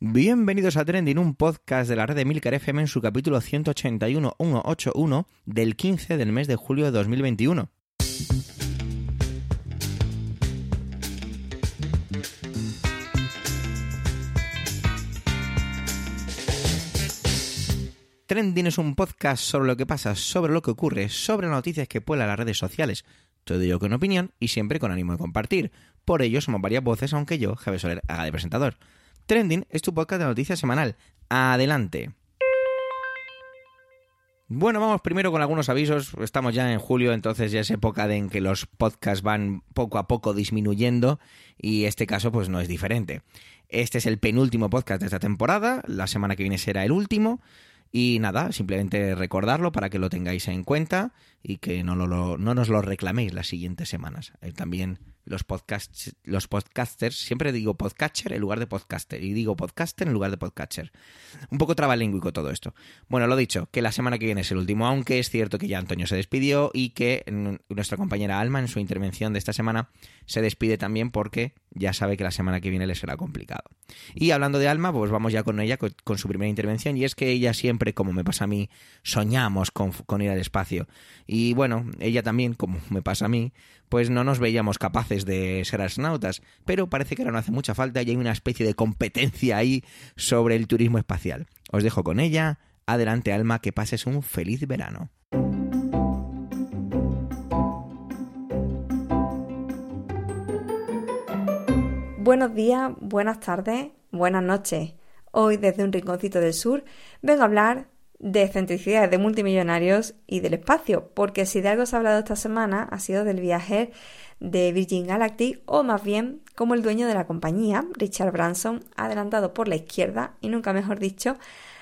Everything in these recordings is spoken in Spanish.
Bienvenidos a Trending, un podcast de la red de Milcar FM en su capítulo 181-181 del 15 del mes de julio de 2021. Trending es un podcast sobre lo que pasa, sobre lo que ocurre, sobre noticias que pueblan las redes sociales. Todo ello con opinión y siempre con ánimo de compartir. Por ello somos varias voces, aunque yo, Javier Soler, haga de presentador. Trending es tu podcast de noticias semanal. Adelante. Bueno, vamos primero con algunos avisos. Estamos ya en julio, entonces ya es época de en que los podcasts van poco a poco disminuyendo y este caso pues no es diferente. Este es el penúltimo podcast de esta temporada, la semana que viene será el último y nada, simplemente recordarlo para que lo tengáis en cuenta y que no, no nos lo reclaméis las siguientes semanas. Eh, también los, podcasts, los podcasters, siempre digo podcatcher en lugar de podcaster y digo podcaster en lugar de podcatcher. Un poco trabalingüico todo esto. Bueno, lo dicho, que la semana que viene es el último, aunque es cierto que ya Antonio se despidió y que nuestra compañera Alma en su intervención de esta semana se despide también porque ya sabe que la semana que viene le será complicado. Y hablando de Alma, pues vamos ya con ella, con, su primera intervención, y es que ella siempre, como me pasa a mí, soñamos con, con ir al espacio. Y bueno, ella también, como me pasa a mí, pues no nos veíamos capaces de ser astronautas, pero parece que ahora no hace mucha falta y hay una especie de competencia ahí sobre el turismo espacial. Os dejo con ella. Adelante, Alma, que pases un feliz verano. Buenos días, buenas tardes, buenas noches. Hoy desde un rinconcito del sur vengo a hablar de centricidades de multimillonarios y del espacio, porque si de algo se ha hablado esta semana ha sido del viaje de Virgin Galactic o más bien como el dueño de la compañía, Richard Branson, adelantado por la izquierda y nunca mejor dicho,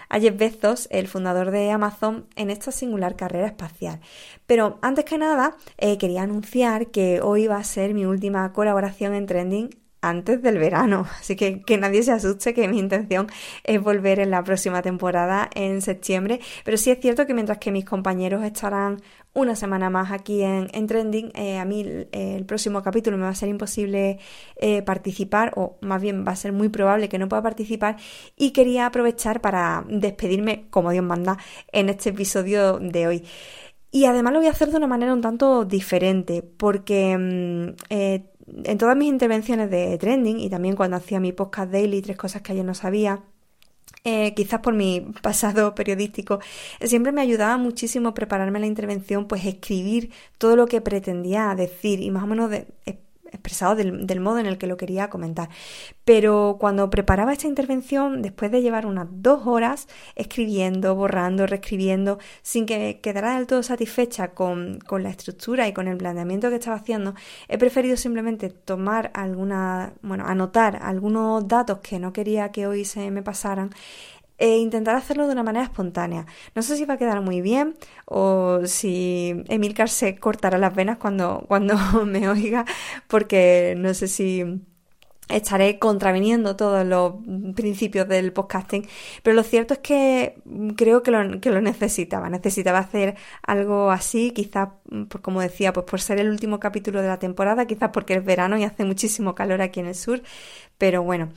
a Jeff Bezos, el fundador de Amazon, en esta singular carrera espacial. Pero antes que nada, eh, quería anunciar que hoy va a ser mi última colaboración en Trending antes del verano. Así que que nadie se asuste que mi intención es volver en la próxima temporada en septiembre. Pero sí es cierto que mientras que mis compañeros estarán una semana más aquí en, Trending, eh, a mí el, próximo capítulo me va a ser imposible eh, participar o más bien va a ser muy probable que no pueda participar y quería aprovechar para despedirme como Dios manda en este episodio de hoy. Y además lo voy a hacer de una manera un tanto diferente porque mm, eh, en todas mis intervenciones de trending y también cuando hacía mi podcast daily, tres cosas que ayer no sabía, eh, quizás por mi pasado periodístico, siempre me ayudaba muchísimo prepararme la intervención, pues escribir todo lo que pretendía decir y más o menos expresado del, modo en el que lo quería comentar. Pero cuando preparaba esta intervención, después de llevar unas dos horas escribiendo, borrando, reescribiendo, sin que quedara del todo satisfecha con, con la estructura y con el planteamiento que estaba haciendo, he preferido simplemente tomar alguna, bueno, anotar algunos datos que no quería que hoy se me pasaran e intentar hacerlo de una manera espontánea. No sé si va a quedar muy bien o si Emilcar se cortará las venas cuando, cuando me oiga, porque no sé si estaré contraviniendo todos los principios del podcasting, pero lo cierto es que creo que lo, que lo necesitaba, necesitaba hacer algo así, quizás, por, como decía, pues por ser el último capítulo de la temporada, quizás porque es verano y hace muchísimo calor aquí en el sur, pero bueno.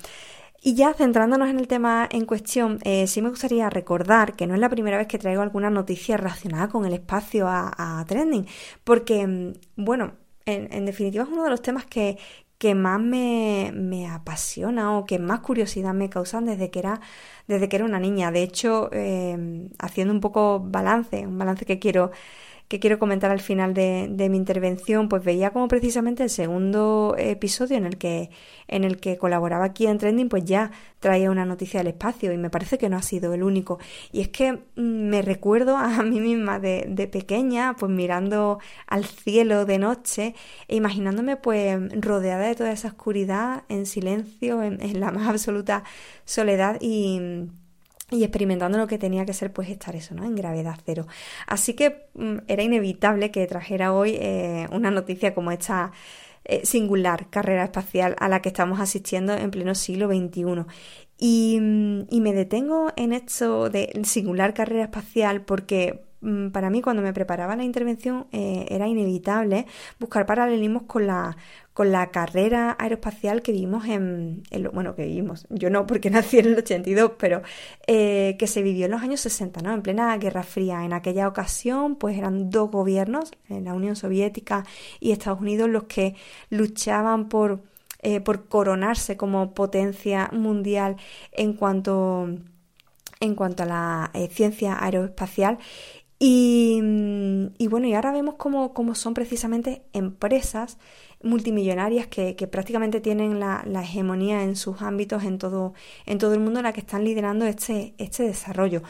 Y ya centrándonos en el tema en cuestión, eh, sí me gustaría recordar que no es la primera vez que traigo alguna noticia relacionada con el espacio a, trending, porque, mm, bueno, en, definitiva es uno de los temas que, que más me, me, apasiona o que más curiosidad me causan desde que era, desde que era una niña. De hecho, eh, haciendo un poco balance, un balance que quiero que quiero comentar al final de, mi intervención, pues veía como precisamente el segundo episodio en el que, en el que colaboraba aquí en Trending, pues ya traía una noticia del espacio y me parece que no ha sido el único. Y es que mm, me recuerdo a mí misma de, de pequeña, pues mirando al cielo de noche e imaginándome pues rodeada de toda esa oscuridad, en silencio, en la más absoluta soledad y y experimentando lo que tenía que ser pues estar eso, ¿no? En gravedad cero. Así que mm, era inevitable que trajera hoy eh, una noticia como esta eh, singular carrera espacial a la que estamos asistiendo en pleno siglo XXI. Y, mm, y me detengo en esto de singular carrera espacial porque para mí cuando me preparaba la intervención eh, era inevitable buscar paralelismos con la, con la carrera aeroespacial que vimos en, bueno, que vimos, yo no porque nací en el 82, pero eh, que se vivió en los años 60, ¿no? En plena Guerra Fría. En aquella ocasión, pues eran dos gobiernos, la Unión Soviética y Estados Unidos, los que luchaban por, eh, por coronarse como potencia mundial en cuanto en cuanto a la eh, ciencia aeroespacial. Y, y, bueno, y ahora vemos cómo, cómo son precisamente empresas multimillonarias que, que prácticamente tienen la, la, hegemonía en sus ámbitos en todo, en todo el mundo, la que están liderando este, este desarrollo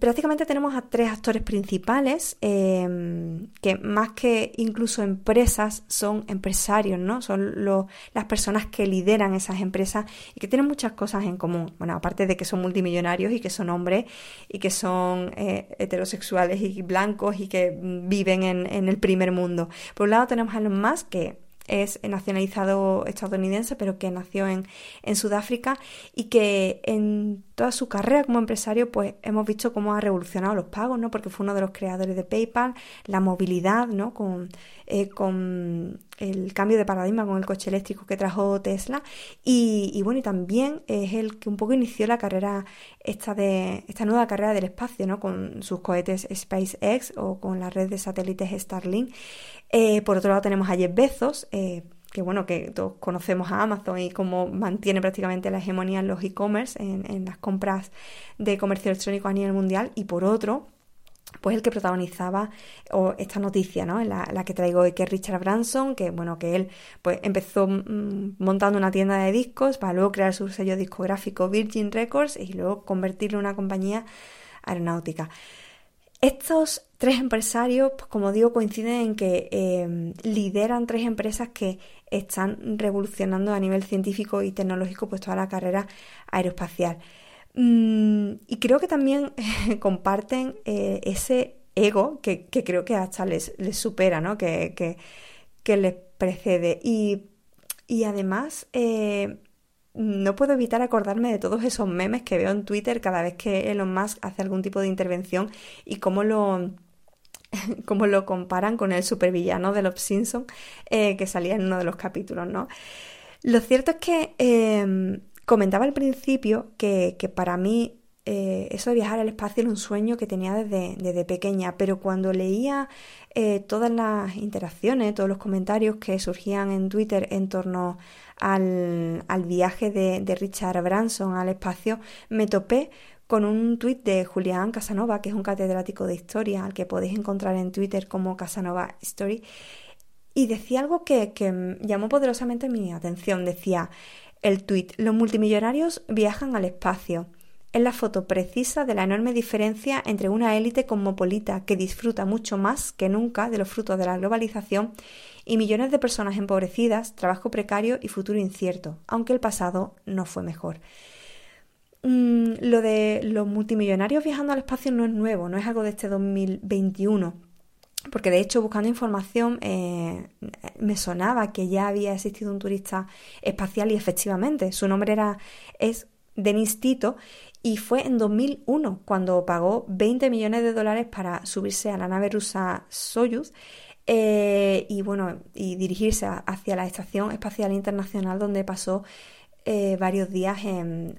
prácticamente tenemos a tres actores principales em, que más que incluso empresas son empresarios, ¿no? Son las personas que lideran esas empresas y que tienen muchas cosas en común. Bueno, aparte de que son multimillonarios y que son hombres y que son eh, heterosexuales y blancos y que viven en, el primer mundo. Por un lado tenemos a los más que es nacionalizado estadounidense, pero que nació en, en, Sudáfrica y que en toda su carrera como empresario, pues hemos visto cómo ha revolucionado los pagos, ¿no? Porque fue uno de los creadores de PayPal, la movilidad, ¿no? Con, eh, con el cambio de paradigma con el coche eléctrico que trajo Tesla y, bueno y también es el que un poco inició la carrera esta de esta nueva carrera del espacio no con sus cohetes SpaceX o con la red de satélites Starlink eh, por otro lado tenemos a Jeff Bezos eh, que bueno, que todos conocemos a Amazon y cómo mantiene prácticamente la hegemonía en los e-commerce, en, las compras de comercio electrónico a nivel mundial, y por otro, pues el que protagonizaba esta noticia, ¿no? La, que traigo hoy, que es Richard Branson, que bueno, que él pues empezó mm, montando una tienda de discos para luego crear su sello discográfico Virgin Records y luego convertirlo en una compañía aeronáutica. Estos tres empresarios, pues como digo, coinciden en que em, lideran tres empresas que están revolucionando a nivel científico y tecnológico pues toda la carrera aeroespacial. Mm, y creo que también comparten eh, ese ego que, creo que hasta les, supera, ¿no? Que, que, les precede. Y, además, eh, no puedo evitar acordarme de todos esos memes que veo en Twitter cada vez que Elon Musk hace algún tipo de intervención y cómo lo, cómo lo comparan con el supervillano de los Simpsons eh, que salía en uno de los capítulos, ¿no? Lo cierto es que em, Comentaba al principio que, para mí eh, eso de viajar al espacio era un sueño que tenía desde, pequeña, pero cuando leía eh, todas las interacciones, todos los comentarios que surgían en Twitter en torno al, viaje de, Richard Branson al espacio, me topé con un tuit de Julián Casanova, que es un catedrático de historia, al que podéis encontrar en Twitter como Casanova Story, y decía algo que, llamó poderosamente mi atención. Decía, el tuit, los multimillonarios viajan al espacio. Es la foto precisa de la enorme diferencia entre una élite cosmopolita que disfruta mucho más que nunca de los frutos de la globalización y millones de personas empobrecidas, trabajo precario y futuro incierto, aunque el pasado no fue mejor. Mm, lo de los multimillonarios viajando al espacio no es nuevo, no es algo de este 2021 porque de hecho buscando información eh, me sonaba que ya había existido un turista espacial y efectivamente su nombre era es Denis Tito y fue en 2001 cuando pagó 20 millones de dólares para subirse a la nave rusa Soyuz eh, y bueno y dirigirse hacia la estación espacial internacional donde pasó eh, varios días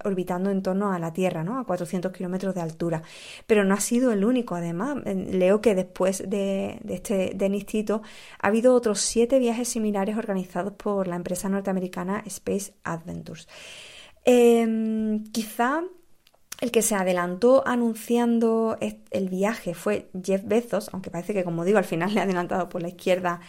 orbitando en torno a la Tierra, a 400 kilómetros de altura. Pero no ha sido el único, además. Leo que después de, este Denis ha habido otros siete viajes similares organizados por la empresa norteamericana Space Adventures. Em, quizá el que se adelantó anunciando el viaje fue Jeff Bezos, aunque parece que, como digo, al final le ha adelantado por la izquierda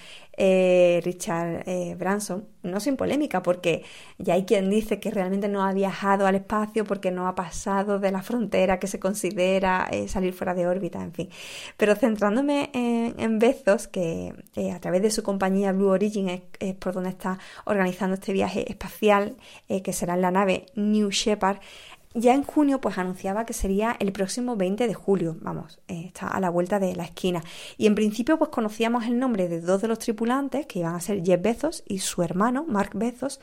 eh, Richard eh, Branson, no sin polémica, porque ya hay quien dice que realmente no ha viajado al espacio porque no ha pasado de la frontera que se considera eh, salir fuera de órbita, en fin. Pero centrándome en, Bezos, que a través de su compañía Blue Origin es, por donde está organizando este viaje espacial, que será en la nave New Shepard, ya en junio pues anunciaba que sería el próximo 20 de julio, vamos, eh, está a la vuelta de la esquina. Y en principio pues conocíamos el nombre de dos de los tripulantes, que iban a ser Jeff Bezos y su hermano, Mark Bezos,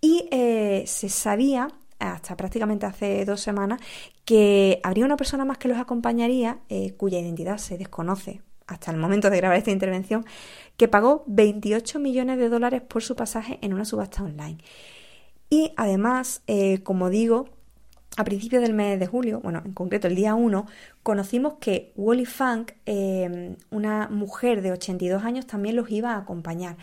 y eh, se sabía hasta prácticamente hace dos semanas, que habría una persona más que los acompañaría, eh, cuya identidad se desconoce hasta el momento de grabar esta intervención, que pagó 28 millones de dólares por su pasaje en una subasta online. Y además, como digo, a principios del mes de julio, bueno, en concreto el día 1, conocimos que Wally Funk, em, una mujer de 82 años, también los iba a acompañar.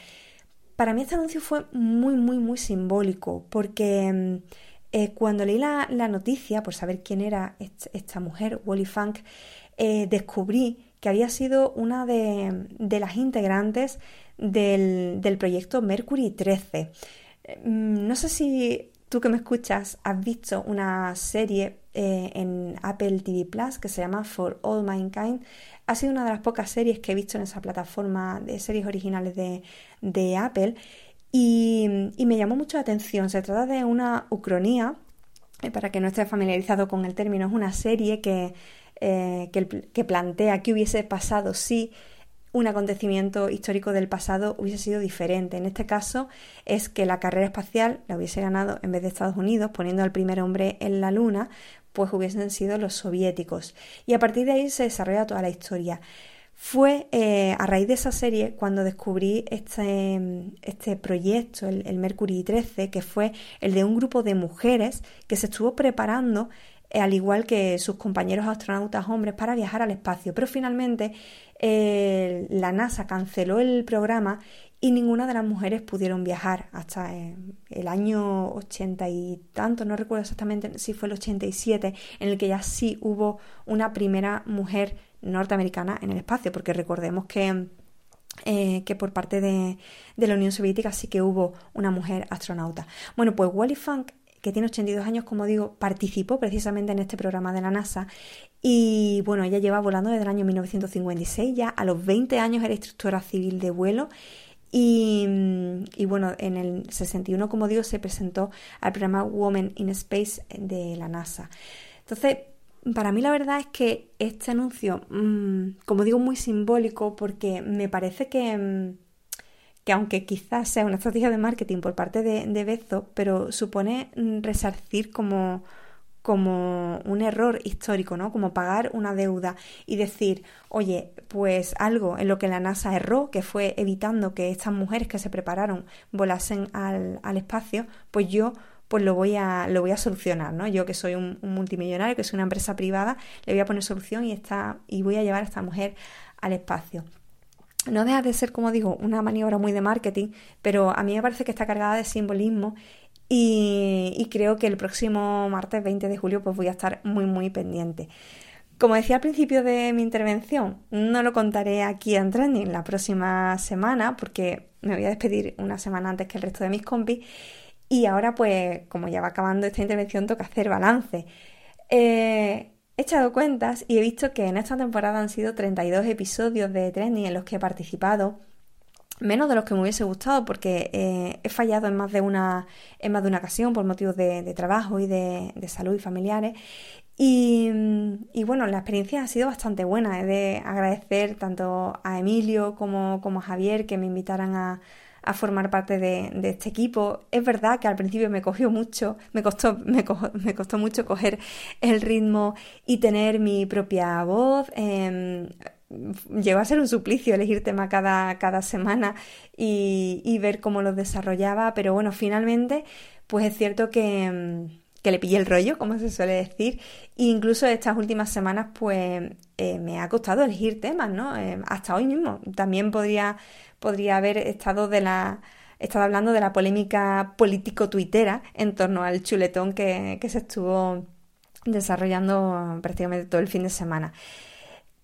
Para mí este anuncio fue muy, muy, muy simbólico, porque em, eh, cuando leí la, noticia, por saber quién era esta mujer, Wally Funk, eh, descubrí que había sido una de, las integrantes del, del proyecto Mercury 13. Mm, no sé si tú que me escuchas has visto una serie eh, en Apple TV Plus que se llama For All Mankind. Ha sido una de las pocas series que he visto en esa plataforma de series originales de, Apple y, me llamó mucho la atención. Se trata de una ucronía, eh, para que no esté familiarizado con el término, es una serie que, eh, que, que plantea qué hubiese pasado si un acontecimiento histórico del pasado hubiese sido diferente. En este caso es que la carrera espacial la hubiese ganado en vez de Estados Unidos, poniendo al primer hombre en la Luna, pues hubiesen sido los soviéticos. Y a partir de ahí se desarrolla toda la historia. Fue eh, a raíz de esa serie cuando descubrí este, este proyecto, el, el Mercury 13, que fue el de un grupo de mujeres que se estuvo preparando al igual que sus compañeros astronautas hombres, para viajar al espacio. Pero finalmente eh, la NASA canceló el programa y ninguna de las mujeres pudieron viajar hasta eh, el año ochenta y tanto, no recuerdo exactamente si fue el 87, en el que ya sí hubo una primera mujer norteamericana en el espacio, porque recordemos que, que por parte de, de, la Unión Soviética sí que hubo una mujer astronauta. Bueno, pues Wally Funk que tiene 82 años, como digo, participó precisamente en este programa de la NASA y bueno, ella lleva volando desde el año 1956, ya a los 20 años era instructora civil de vuelo y, y, bueno, en el 61, como digo, se presentó al programa Women in Space de la NASA. Entonces, para mí la verdad es que este anuncio, mm, como digo, muy simbólico porque me parece que... Mm, que aunque quizás sea una estrategia de marketing por parte de, de Bezo, pero supone mm, resarcir como, como un error histórico, ¿no? Como pagar una deuda y decir, oye, pues algo en lo que la NASA erró, que fue evitando que estas mujeres que se prepararon volasen al, al espacio, pues yo pues lo voy a, lo voy a solucionar, ¿no? Yo que soy un, multimillonario, que soy una empresa privada, le voy a poner solución y, está, y voy a llevar a esta mujer al espacio. No deja de ser, como digo, una maniobra muy de marketing, pero a mí me parece que está cargada de simbolismo y, creo que el próximo martes 20 de julio pues voy a estar muy muy pendiente. Como decía al principio de mi intervención, no lo contaré aquí en Trending la próxima semana porque me voy a despedir una semana antes que el resto de mis compis y ahora pues como ya va acabando esta intervención toca hacer balance. Eh, He echado cuentas y he visto que en esta temporada han sido 32 episodios de trending en los que he participado, menos de los que me hubiese gustado porque eh, he fallado en más de una, en más de una ocasión por motivos de, trabajo y de, salud y familiares. Y, bueno, la experiencia ha sido bastante buena. He de agradecer tanto a Emilio como, como a Javier que me invitaran a, a formar parte de, este equipo. Es verdad que al principio me cogió mucho, me costó, me, costó mucho coger el ritmo y tener mi propia voz. Eh, llegó a ser un suplicio elegir tema cada, cada semana y, ver cómo los desarrollaba, pero bueno, finalmente, pues es cierto que, em, que le pillé el rollo, como se suele decir, e incluso estas últimas semanas, pues eh, me ha costado elegir temas, ¿no? Eh, hasta hoy mismo. También podría podría haber estado de la estado hablando de la polémica político-tuitera en torno al chuletón que, se estuvo desarrollando prácticamente todo el fin de semana.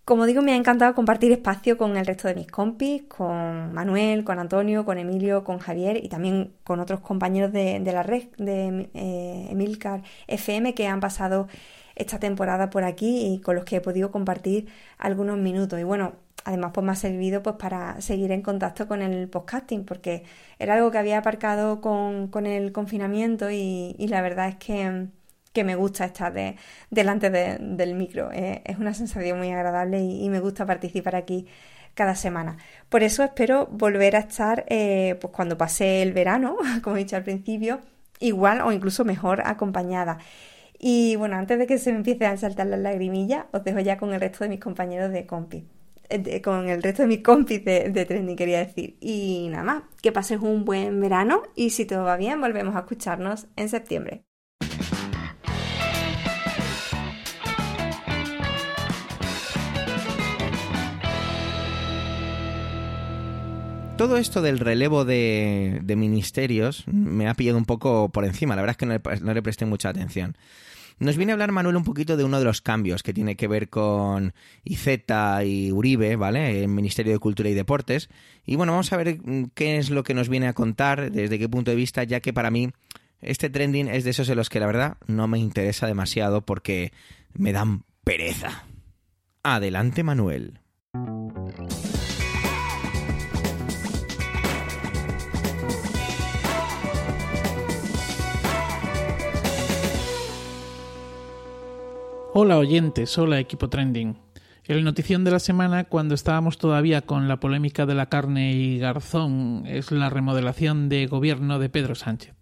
Como digo, me ha encantado compartir espacio con el resto de mis compis, con Manuel, con Antonio, con Emilio, con Javier y también con otros compañeros de, la red de eh, Emilcar FM que han pasado esta temporada por aquí y con los que he podido compartir algunos minutos. Y bueno, además pues me ha servido pues para seguir en contacto con el podcasting porque era algo que había aparcado con, el confinamiento y, la verdad es que, me gusta estar delante del micro. Eh, es una sensación muy agradable y, me gusta participar aquí cada semana. Por eso espero volver a estar eh, pues cuando pase el verano, como he dicho al principio, igual o incluso mejor acompañada. Y bueno, antes de que se me empiecen a saltar las lagrimillas, os dejo ya con el resto de mis compañeros de compi. Eh, con el resto de mis compis de, de trending, quería decir. Y nada más, que pases un buen verano y si todo va bien, volvemos a escucharnos en septiembre. Todo esto del relevo de, ministerios me ha pillado un poco por encima. La verdad es que no le, presté mucha atención. Nos viene a hablar Manuel un poquito de uno de los cambios que tiene que ver con IZ y Uribe, ¿vale? El Ministerio de Cultura y Deportes. Y bueno, vamos a ver qué es lo que nos viene a contar, desde qué punto de vista, ya que para mí este trending es de esos en los que la verdad no me interesa demasiado porque me dan pereza. Adelante, Manuel. Hola oyentes, hola equipo trending. El notición de la semana, cuando estábamos todavía con la polémica de la carne y garzón, es la remodelación de gobierno de Pedro Sánchez.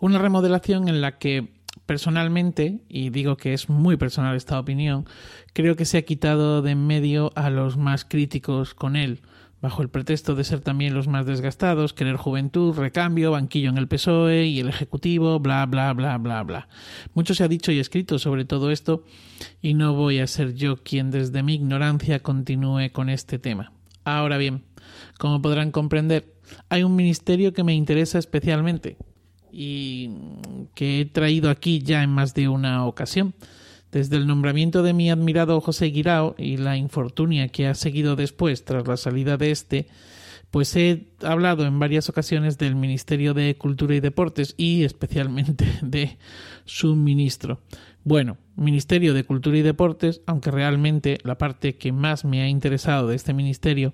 Una remodelación en la que personalmente, y digo que es muy personal esta opinión, creo que se ha quitado de en medio a los más críticos con él, bajo el pretexto de ser también los más desgastados, querer juventud, recambio, banquillo en el PSOE y el Ejecutivo, bla, bla, bla, bla, bla. Mucho se ha dicho y escrito sobre todo esto y no voy a ser yo quien desde mi ignorancia continúe con este tema. Ahora bien, como podrán comprender, hay un ministerio que me interesa especialmente y que he traído aquí ya en más de una ocasión. Desde el nombramiento de mi admirado José Guirao y la infortunia que ha seguido después tras la salida de este, pues he hablado en varias ocasiones del Ministerio de Cultura y Deportes y especialmente de su ministro. Bueno, Ministerio de Cultura y Deportes, aunque realmente la parte que más me ha interesado de este ministerio,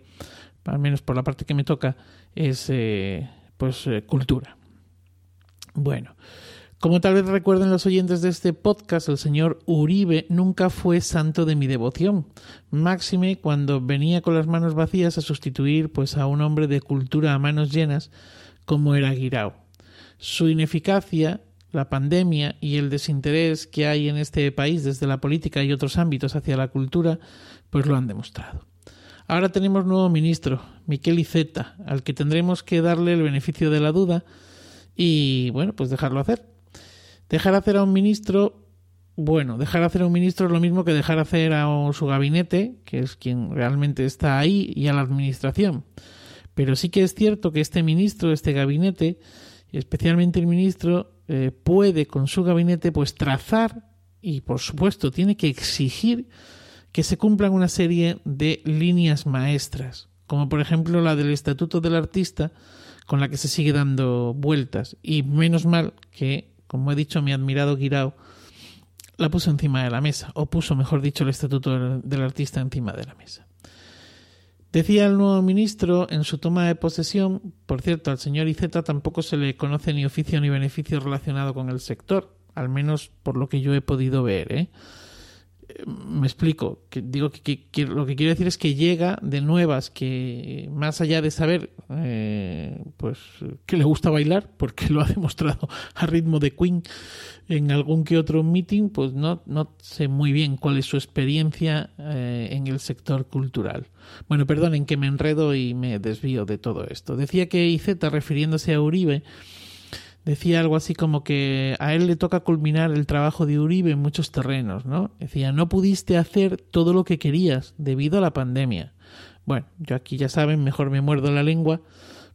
al menos por la parte que me toca, es eh, pues eh, cultura. Bueno, como tal vez recuerden los oyentes de este podcast, el señor Uribe nunca fue santo de mi devoción, máxime cuando venía con las manos vacías a sustituir pues a un hombre de cultura a manos llenas como era Guirao. Su ineficacia, la pandemia y el desinterés que hay en este país desde la política y otros ámbitos hacia la cultura, pues lo han demostrado. Ahora tenemos nuevo ministro, Miquel Iceta, al que tendremos que darle el beneficio de la duda y, bueno, pues dejarlo hacer Dejar hacer a un ministro, bueno, dejar hacer a un ministro es lo mismo que dejar hacer a su gabinete, que es quien realmente está ahí, y a la administración. Pero sí que es cierto que este ministro, este gabinete, especialmente el ministro, eh, puede con su gabinete pues trazar y por supuesto tiene que exigir que se cumplan una serie de líneas maestras, como por ejemplo la del Estatuto del Artista, con la que se sigue dando vueltas. Y menos mal que como he dicho, mi admirado Guirao la puso encima de la mesa, o puso, mejor dicho, el estatuto del artista encima de la mesa. Decía el nuevo ministro en su toma de posesión, por cierto, al señor Iceta tampoco se le conoce ni oficio ni beneficio relacionado con el sector, al menos por lo que yo he podido ver, ¿eh? Me explico, que digo que, lo que quiero decir es que llega de nuevas que más allá de saber eh, pues que le gusta bailar, porque lo ha demostrado a ritmo de Queen en algún que otro meeting, pues no, no sé muy bien cuál es su experiencia eh, en el sector cultural. Bueno, perdonen que me enredo y me desvío de todo esto. Decía que IZ, refiriéndose a Uribe, decía algo así como que a él le toca culminar el trabajo de Uribe en muchos terrenos, ¿no? Decía, no pudiste hacer todo lo que querías debido a la pandemia. Bueno, yo aquí ya saben, mejor me muerdo la lengua,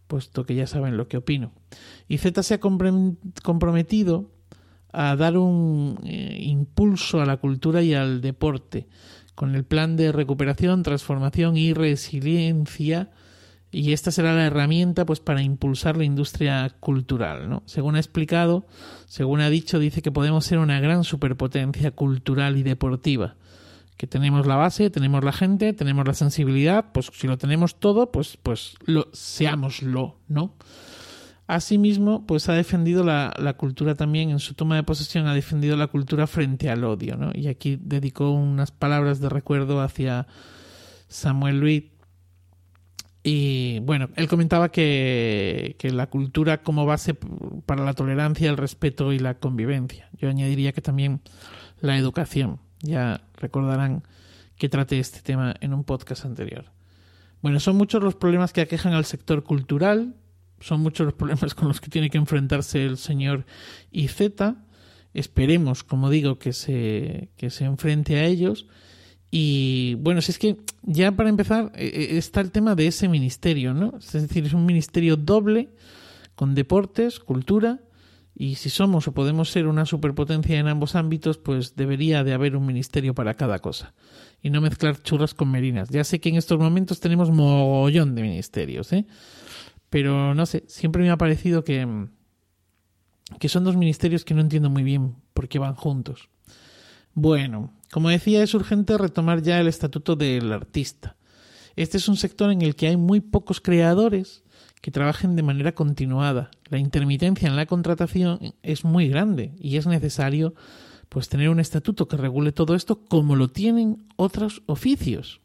puesto que ya saben lo que opino. Y Z se ha comprometido a dar un eh, impulso a la cultura y al deporte, con el plan de recuperación, transformación y resiliencia y esta será la herramienta pues para impulsar la industria cultural ¿no? según ha explicado según ha dicho dice que podemos ser una gran superpotencia cultural y deportiva que tenemos la base tenemos la gente tenemos la sensibilidad pues si lo tenemos todo pues pues lo seámoslo no Asimismo, pues ha defendido la, cultura también, en su toma de posesión ha defendido la cultura frente al odio, ¿no? Y aquí dedicó unas palabras de recuerdo hacia Samuel Luis, Y bueno, él comentaba que, que, la cultura como base para la tolerancia, el respeto y la convivencia. Yo añadiría que también la educación. Ya recordarán que traté este tema en un podcast anterior. Bueno, son muchos los problemas que aquejan al sector cultural, son muchos los problemas con los que tiene que enfrentarse el señor IZ. Esperemos, como digo, que se, que se enfrente a ellos y bueno, si es que ya para empezar eh, eh, está el tema de ese ministerio, ¿no? Es decir, es un ministerio doble con deportes, cultura, y si somos o podemos ser una superpotencia en ambos ámbitos, pues debería de haber un ministerio para cada cosa y no mezclar churras con merinas. Ya sé que en estos momentos tenemos mogollón de ministerios, ¿eh? Pero no sé, siempre me ha parecido que, que son dos ministerios que no entiendo muy bien por qué van juntos. Bueno, como decía, es urgente retomar ya el estatuto del artista. Este es un sector en el que hay muy pocos creadores que trabajen de manera continuada. La intermitencia en la contratación es muy grande y es necesario pues tener un estatuto que regule todo esto como lo tienen otros oficios.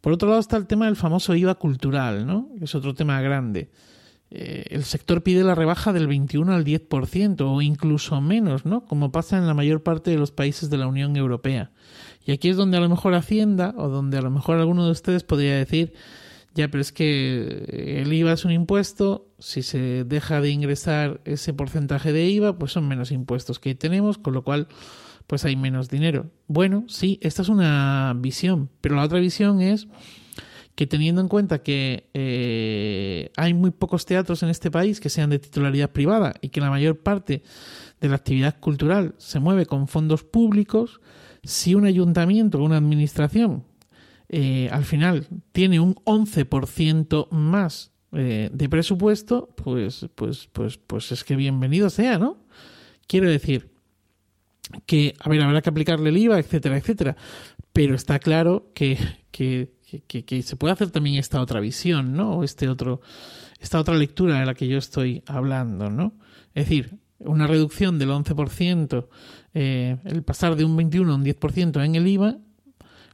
Por otro lado está el tema del famoso IVA cultural, ¿no? es otro tema grande. Eh, el sector pide la rebaja del 21 al 10% o incluso menos, ¿no? Como pasa en la mayor parte de los países de la Unión Europea. Y aquí es donde a lo mejor Hacienda o donde a lo mejor alguno de ustedes podría decir, ya, pero es que el IVA es un impuesto, si se deja de ingresar ese porcentaje de IVA, pues son menos impuestos que tenemos, con lo cual pues hay menos dinero. Bueno, sí, esta es una visión, pero la otra visión es que teniendo en cuenta que eh, hay muy pocos teatros en este país que sean de titularidad privada y que la mayor parte de la actividad cultural se mueve con fondos públicos, si un ayuntamiento o una administración eh, al final tiene un 11% más eh, de presupuesto, pues, pues, pues, pues es que bienvenido sea, ¿no? Quiero decir que, a ver, habrá que aplicarle el IVA, etcétera, etcétera. Pero está claro que, que que, se puede hacer también esta otra visión, ¿no? Este otro, esta otra lectura de la que yo estoy hablando, ¿no? Es decir, una reducción del 11%, eh, el pasar de un 21 a un 10% en el IVA,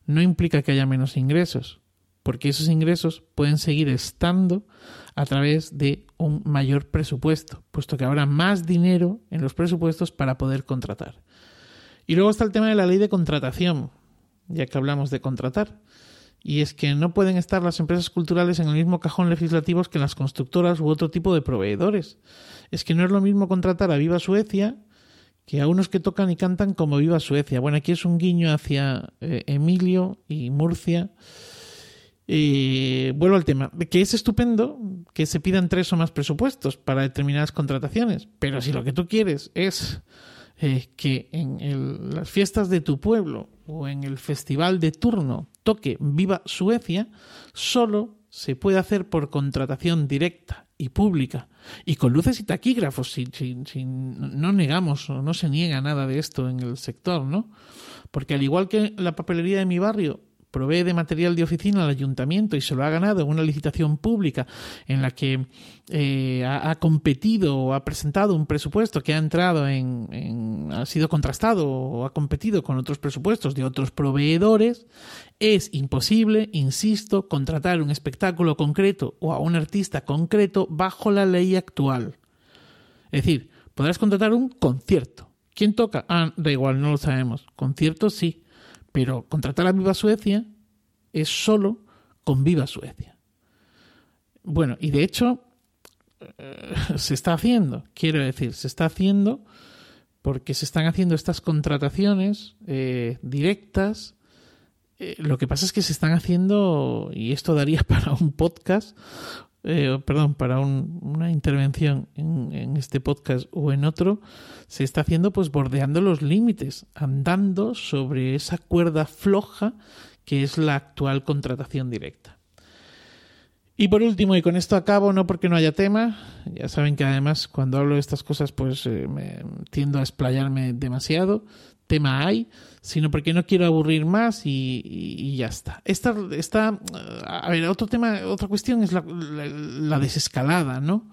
no implica que haya menos ingresos, porque esos ingresos pueden seguir estando a través de un mayor presupuesto, puesto que habrá más dinero en los presupuestos para poder contratar. Y luego está el tema de la ley de contratación, ya que hablamos de contratar y es que no pueden estar las empresas culturales en el mismo cajón legislativo que las constructoras u otro tipo de proveedores. Es que no es lo mismo contratar a Viva Suecia que a unos que tocan y cantan como Viva Suecia. Bueno, aquí es un guiño hacia eh, Emilio y Murcia. vuelvo al tema, que es estupendo que se pidan tres o más presupuestos para determinadas contrataciones, pero si lo que tú quieres es eh, que en las fiestas de tu pueblo o en el festival de turno toque Viva Suecia, solo se puede hacer por contratación directa y pública y con luces y taquígrafos. Si, no negamos o no se niega nada de esto en el sector, ¿no? Porque al igual que la papelería de mi barrio provee de material de oficina al ayuntamiento y se lo ha ganado en una licitación pública en la que eh, ha, competido o ha presentado un presupuesto que ha entrado en, ha sido contrastado o ha competido con otros presupuestos de otros proveedores, es imposible, insisto, contratar un espectáculo concreto o a un artista concreto bajo la ley actual. Es decir, podrás contratar un concierto. ¿Quién toca? Ah, da igual, no lo sabemos. Concierto sí pero contratar a Viva Suecia es solo con Viva Suecia. Bueno, y de hecho eh, se está haciendo, quiero decir, se está haciendo porque se están haciendo estas contrataciones eh, directas. Eh, lo que pasa es que se están haciendo, y esto daría para un podcast, eh, perdón, para una intervención en, este podcast o en otro, se está haciendo pues bordeando los límites, andando sobre esa cuerda floja que es la actual contratación directa. Y por último, y con esto acabo, no porque no haya tema, ya saben que además cuando hablo de estas cosas pues eh, me tiendo a explayarme demasiado, tema hay, sino porque no quiero aburrir más y, ya está. Esta, esta, a ver, otro tema, otra cuestión es la, desescalada, ¿no?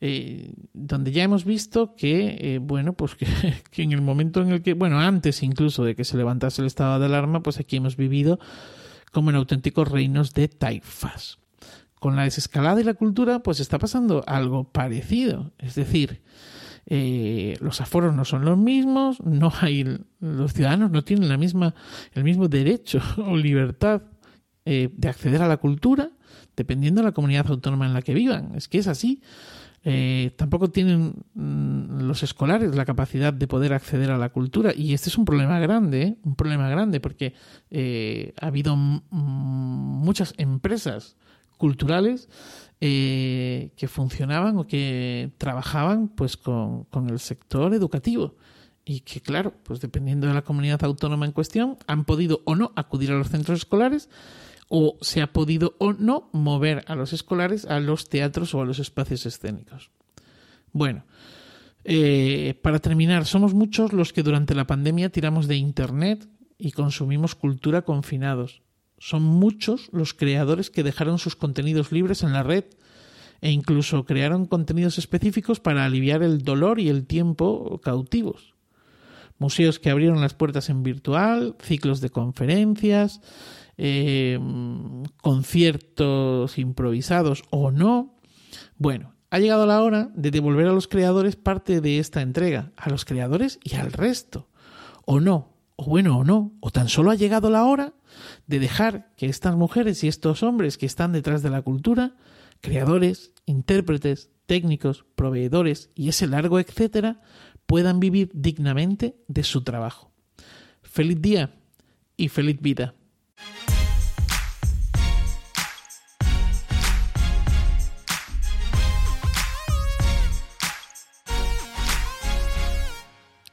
Eh, donde ya hemos visto que, eh, bueno, pues que, que, en el momento en el que, bueno, antes incluso de que se levantase el estado de alarma, pues aquí hemos vivido como en auténticos reinos de taifas. Con la desescalada y la cultura, pues está pasando algo parecido. Es decir, eh, los aforos no son los mismos, no hay, los ciudadanos no tienen la misma, el mismo derecho o libertad eh, de acceder a la cultura, dependiendo de la comunidad autónoma en la que vivan. Es que es así. Eh, tampoco tienen mm, los escolares la capacidad de poder acceder a la cultura y este es un problema grande, un problema grande porque ha habido muchas empresas culturales eh, que funcionaban o que trabajaban pues con, con, el sector educativo. Y que claro pues dependiendo de la comunidad autónoma en cuestión han podido o no acudir a los centros escolares o se ha podido o no mover a los escolares a los teatros o a los espacios escénicos. Bueno eh, para terminar somos muchos los que durante la pandemia tiramos de internet y consumimos cultura confinados son muchos los creadores que dejaron sus contenidos libres en la red e incluso crearon contenidos específicos para aliviar el dolor y el tiempo cautivos. Museos que abrieron las puertas en virtual, ciclos de conferencias, em, conciertos improvisados o no. Bueno, ha llegado la hora de devolver a los creadores parte de esta entrega, a los creadores y al resto. O no, o bueno o no, o tan solo ha llegado la hora de dejar que estas mujeres y estos hombres que están detrás de la cultura, creadores, intérpretes, técnicos, proveedores y ese largo etcétera, puedan vivir dignamente de su trabajo. Feliz día y feliz vida.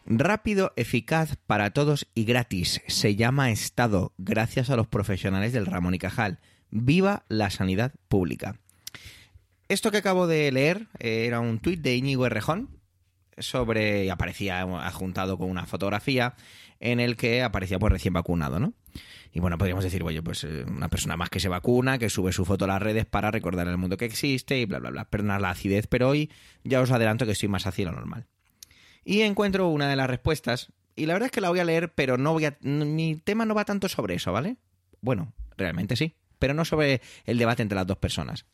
Rápido, eficaz para todos y gratis. Se llama Estado, gracias a los profesionales del Ramón y Cajal. Viva la sanidad pública. Esto que acabo de leer eh, era un tuit de Íñigo Errejón sobre, y aparecía adjuntado con una fotografía en el que aparecía pues recién vacunado, ¿no? Y bueno, podríamos decir, oye, pues eh, una persona más que se vacuna, que sube su foto a las redes para recordar el mundo que existe y bla, bla, bla. Perdonar la acidez, pero hoy ya os adelanto que estoy más así lo normal. Y encuentro una de las respuestas, y la verdad es que la voy a leer, pero no voy a... Mi tema no va tanto sobre eso, ¿vale? Bueno, realmente sí, pero no sobre el debate entre las dos personas.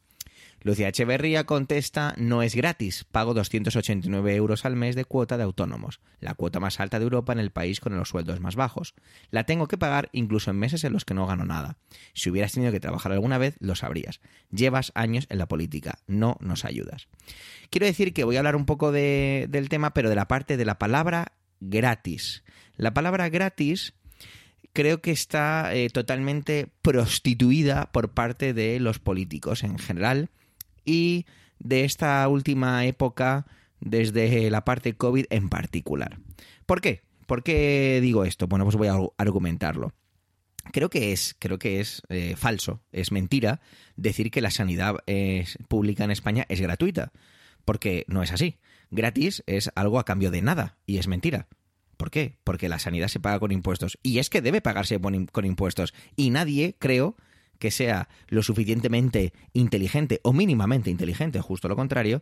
Lucía Echeverría contesta, no es gratis, pago 289 euros al mes de cuota de autónomos, la cuota más alta de Europa en el país con los sueldos más bajos. La tengo que pagar incluso en meses en los que no gano nada. Si hubieras tenido que trabajar alguna vez, lo sabrías. Llevas años en la política, no nos ayudas. Quiero decir que voy a hablar un poco del tema, pero de la parte de la palabra gratis. La palabra gratis creo que está eh, totalmente prostituida por parte de los políticos en general y de esta última época desde la parte COVID en particular. ¿Por qué? ¿Por qué digo esto? Bueno, pues voy a argumentarlo. Creo que es, creo que es eh, falso, es mentira decir que la sanidad eh, pública en España es gratuita, porque no es así. Gratis es algo a cambio de nada y es mentira. ¿Por qué? Porque la sanidad se paga con impuestos y es que debe pagarse con impuestos y nadie, creo, que sea lo suficientemente inteligente o mínimamente inteligente, justo lo contrario,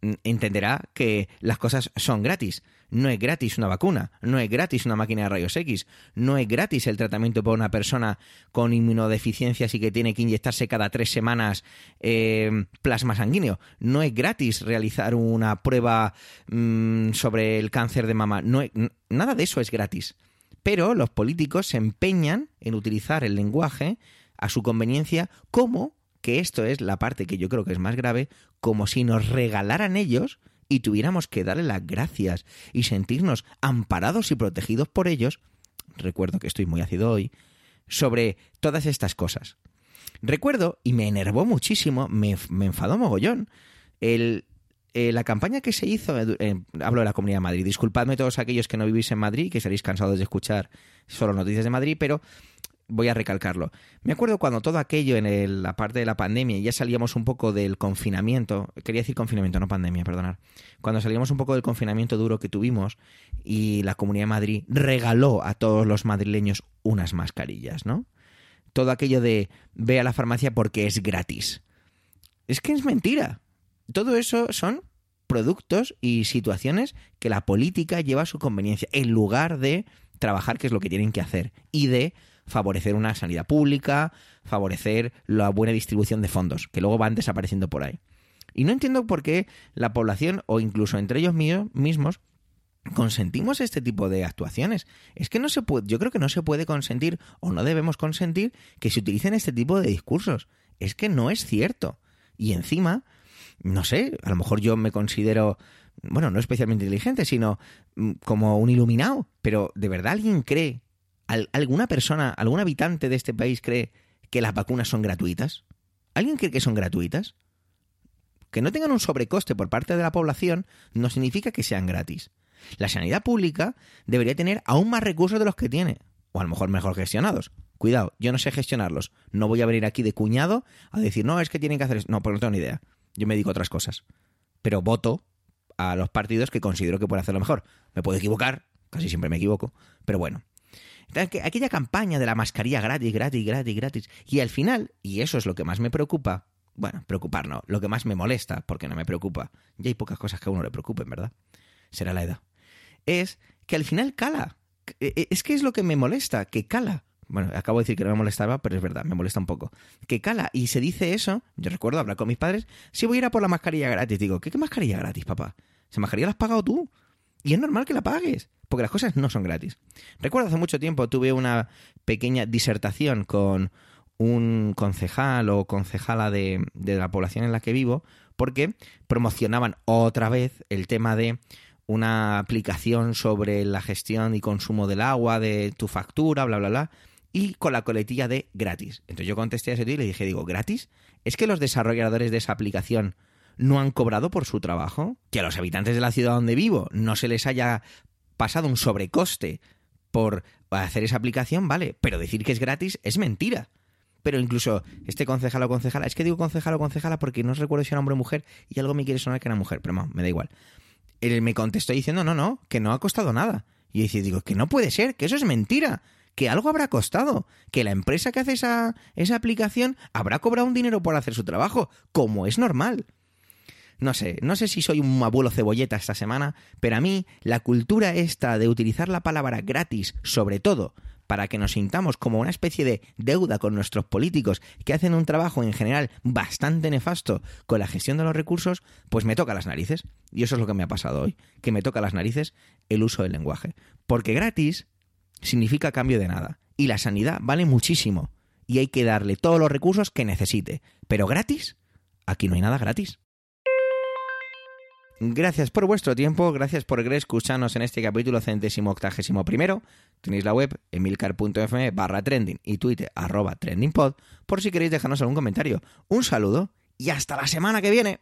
mm, entenderá que las cosas son gratis. No es gratis una vacuna, no es gratis una máquina de rayos X, no es gratis el tratamiento para una persona con inmunodeficiencias y que tiene que inyectarse cada tres semanas eh, plasma sanguíneo, no es gratis realizar una prueba mm, sobre el cáncer de mama, no nada de eso es gratis. Pero los políticos se empeñan en utilizar el lenguaje a su conveniencia, como, que esto es la parte que yo creo que es más grave, como si nos regalaran ellos y tuviéramos que darle las gracias y sentirnos amparados y protegidos por ellos, recuerdo que estoy muy ácido hoy, sobre todas estas cosas. Recuerdo, y me enervó muchísimo, me, enfadó mogollón, el, eh, la campaña que se hizo, eh, hablo de la Comunidad de Madrid, disculpadme todos aquellos que no vivís en Madrid, que seréis cansados de escuchar solo noticias de Madrid, pero voy a recalcarlo. Me acuerdo cuando todo aquello en la parte de la pandemia, ya salíamos un poco del confinamiento, quería decir confinamiento, no pandemia, perdonar. Cuando salíamos un poco del confinamiento duro que tuvimos y la Comunidad de Madrid regaló a todos los madrileños unas mascarillas, ¿no? Todo aquello de ve a la farmacia porque es gratis. Es que es mentira. Todo eso son productos y situaciones que la política lleva a su conveniencia, en lugar de trabajar, que es lo que tienen que hacer, y de favorecer una sanidad pública, favorecer la buena distribución de fondos, que luego van desapareciendo por ahí. Y no entiendo por qué la población, o incluso entre ellos mismos, consentimos este tipo de actuaciones. Es que no se puede, yo creo que no se puede consentir o no debemos consentir que se utilicen este tipo de discursos. Es que no es cierto. Y encima, no sé, a lo mejor yo me considero, bueno, no especialmente inteligente, sino mm, como un iluminado, pero ¿de verdad alguien cree, alguna persona, algún habitante de este país cree que las vacunas son gratuitas? ¿Alguien cree que son gratuitas? Que no tengan un sobrecoste por parte de la población no significa que sean gratis. La sanidad pública debería tener aún más recursos de los que tiene, o a lo mejor mejor gestionados. Cuidado, yo no sé gestionarlos. No voy a venir aquí de cuñado a decir, no, es que tienen que hacer eso. No, porque no tengo ni idea. Yo me a otras cosas. Pero voto a los partidos que considero que pueden hacerlo mejor. Me puedo equivocar, casi siempre me equivoco, pero bueno. Aquella campaña de la mascarilla gratis, gratis, gratis, gratis. Y al final, y eso es lo que más me preocupa, bueno, preocupar no, lo que más me molesta, porque no me preocupa. Ya hay pocas cosas que a uno le preocupen, ¿verdad? Será la edad es que al final cala. E, e, es que es lo que me molesta, que cala. Bueno, acabo de decir que no me molestaba, pero es verdad, me molesta un poco. Que cala y se dice eso. Yo recuerdo hablar con mis padres. Si voy a ir a por la mascarilla gratis, digo, ¿qué, mascarilla gratis, papá? Esa mascarilla la has pagado tú. Y es normal que la pagues, porque las cosas no son gratis. Recuerdo hace mucho tiempo tuve una pequeña disertación con un concejal o concejala de, de la población en la que vivo, porque promocionaban otra vez el tema de una aplicación sobre la gestión y consumo del agua, de tu factura, bla, bla, bla, y con la coletilla de gratis. Entonces yo contesté a ese tío y le dije, digo, ¿gratis? ¿Es que los desarrolladores de esa aplicación no han cobrado por su trabajo? Que a los habitantes de la ciudad donde vivo no se les haya pasado un sobrecoste por hacer esa aplicación, vale, pero decir que es gratis es mentira. Pero incluso este concejal o concejala, es que digo concejal o concejala porque no recuerdo si era hombre o mujer y algo me quiere sonar que era mujer, pero no, me da igual él me contestó diciendo, no, no, que no ha costado nada. Y yo digo, que no puede ser, que eso es mentira, que algo habrá costado, que la empresa que hace esa, esa aplicación habrá cobrado un dinero por hacer su trabajo, como es normal. No sé, no sé si soy un abuelo cebolleta esta semana, pero a mí la cultura esta de utilizar la palabra gratis, sobre todo para que nos sintamos como una especie de deuda con nuestros políticos que hacen un trabajo en general bastante nefasto con la gestión de los recursos, pues me toca las narices. Y eso es lo que me ha pasado hoy, que me toca las narices el uso del lenguaje. Porque gratis significa cambio de nada. Y la sanidad vale muchísimo. Y hay que darle todos los recursos que necesite. Pero gratis, aquí no hay nada gratis. Gracias por vuestro tiempo, gracias por escucharnos en este capítulo centésimo octagésimo primero. Tenéis la web emilcar.fm barra trending y twitter arroba trendingpod por si queréis dejarnos algún comentario. Un saludo y hasta la semana que viene.